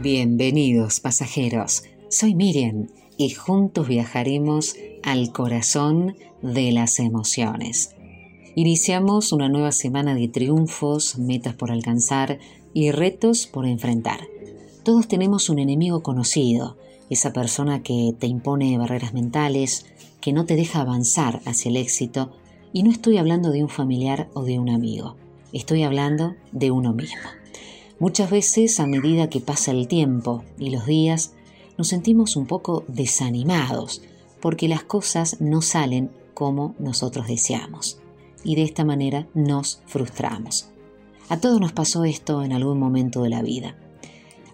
Bienvenidos pasajeros, soy Miriam y juntos viajaremos al corazón de las emociones. Iniciamos una nueva semana de triunfos, metas por alcanzar y retos por enfrentar. Todos tenemos un enemigo conocido, esa persona que te impone barreras mentales, que no te deja avanzar hacia el éxito, y no estoy hablando de un familiar o de un amigo, estoy hablando de uno mismo. Muchas veces a medida que pasa el tiempo y los días, nos sentimos un poco desanimados porque las cosas no salen como nosotros deseamos y de esta manera nos frustramos. A todos nos pasó esto en algún momento de la vida.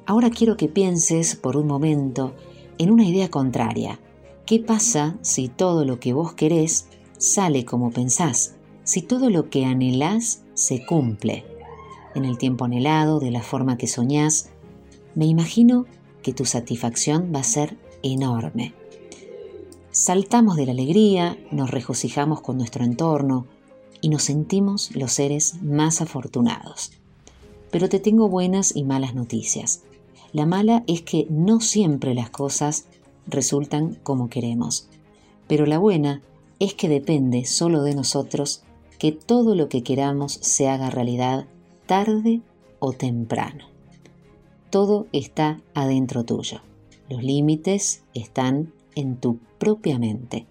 Ahora quiero que pienses por un momento en una idea contraria. ¿Qué pasa si todo lo que vos querés sale como pensás? Si todo lo que anhelás se cumple en el tiempo anhelado, de la forma que soñás, me imagino que tu satisfacción va a ser enorme. Saltamos de la alegría, nos regocijamos con nuestro entorno y nos sentimos los seres más afortunados. Pero te tengo buenas y malas noticias. La mala es que no siempre las cosas resultan como queremos. Pero la buena es que depende solo de nosotros que todo lo que queramos se haga realidad tarde o temprano. Todo está adentro tuyo. Los límites están en tu propia mente.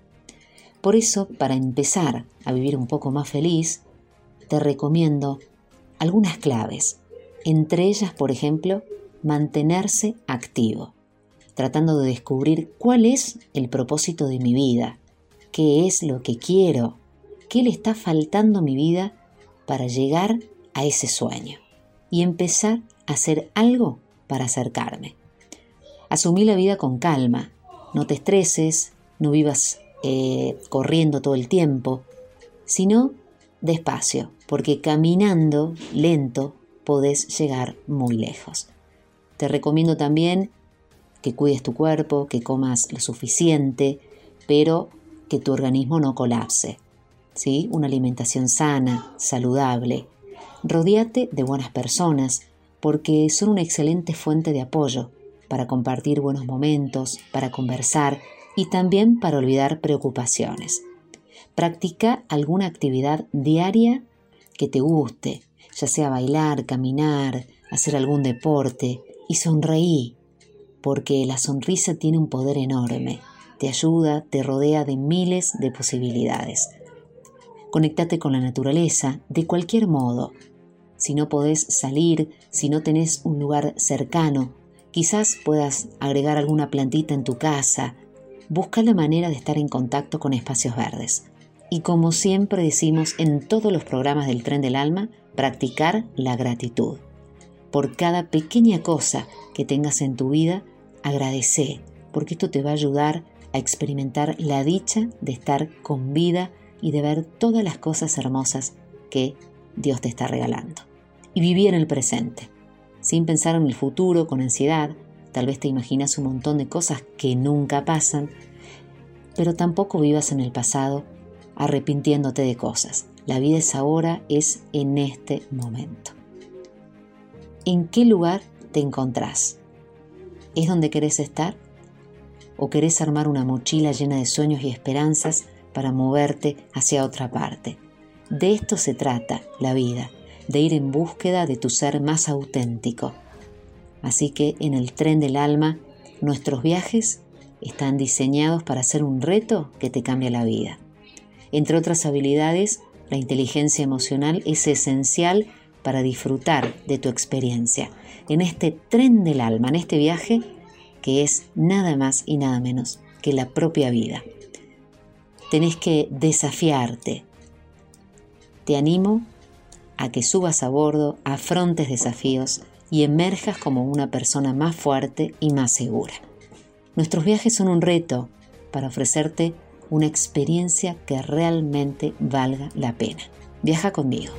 Por eso, para empezar a vivir un poco más feliz, te recomiendo algunas claves. Entre ellas, por ejemplo, mantenerse activo, tratando de descubrir cuál es el propósito de mi vida, qué es lo que quiero, qué le está faltando a mi vida para llegar a ese sueño y empezar a hacer algo para acercarme. Asumí la vida con calma, no te estreses, no vivas eh, corriendo todo el tiempo, sino despacio, porque caminando lento podés llegar muy lejos. Te recomiendo también que cuides tu cuerpo, que comas lo suficiente, pero que tu organismo no colapse. ¿sí? Una alimentación sana, saludable, Rodíate de buenas personas, porque son una excelente fuente de apoyo para compartir buenos momentos, para conversar y también para olvidar preocupaciones. Practica alguna actividad diaria que te guste, ya sea bailar, caminar, hacer algún deporte y sonreí, porque la sonrisa tiene un poder enorme, te ayuda, te rodea de miles de posibilidades. Conectate con la naturaleza de cualquier modo, si no podés salir, si no tenés un lugar cercano, quizás puedas agregar alguna plantita en tu casa. Busca la manera de estar en contacto con espacios verdes. Y como siempre decimos en todos los programas del tren del alma, practicar la gratitud. Por cada pequeña cosa que tengas en tu vida, agradece, porque esto te va a ayudar a experimentar la dicha de estar con vida y de ver todas las cosas hermosas que Dios te está regalando y vivir en el presente, sin pensar en el futuro con ansiedad. Tal vez te imaginas un montón de cosas que nunca pasan, pero tampoco vivas en el pasado arrepintiéndote de cosas. La vida es ahora, es en este momento. ¿En qué lugar te encontrás? ¿Es donde querés estar? ¿O querés armar una mochila llena de sueños y esperanzas para moverte hacia otra parte? De esto se trata la vida de ir en búsqueda de tu ser más auténtico. Así que en el tren del alma, nuestros viajes están diseñados para ser un reto que te cambia la vida. Entre otras habilidades, la inteligencia emocional es esencial para disfrutar de tu experiencia en este tren del alma, en este viaje que es nada más y nada menos que la propia vida. Tenés que desafiarte. Te animo a que subas a bordo, afrontes desafíos y emerjas como una persona más fuerte y más segura. Nuestros viajes son un reto para ofrecerte una experiencia que realmente valga la pena. Viaja conmigo.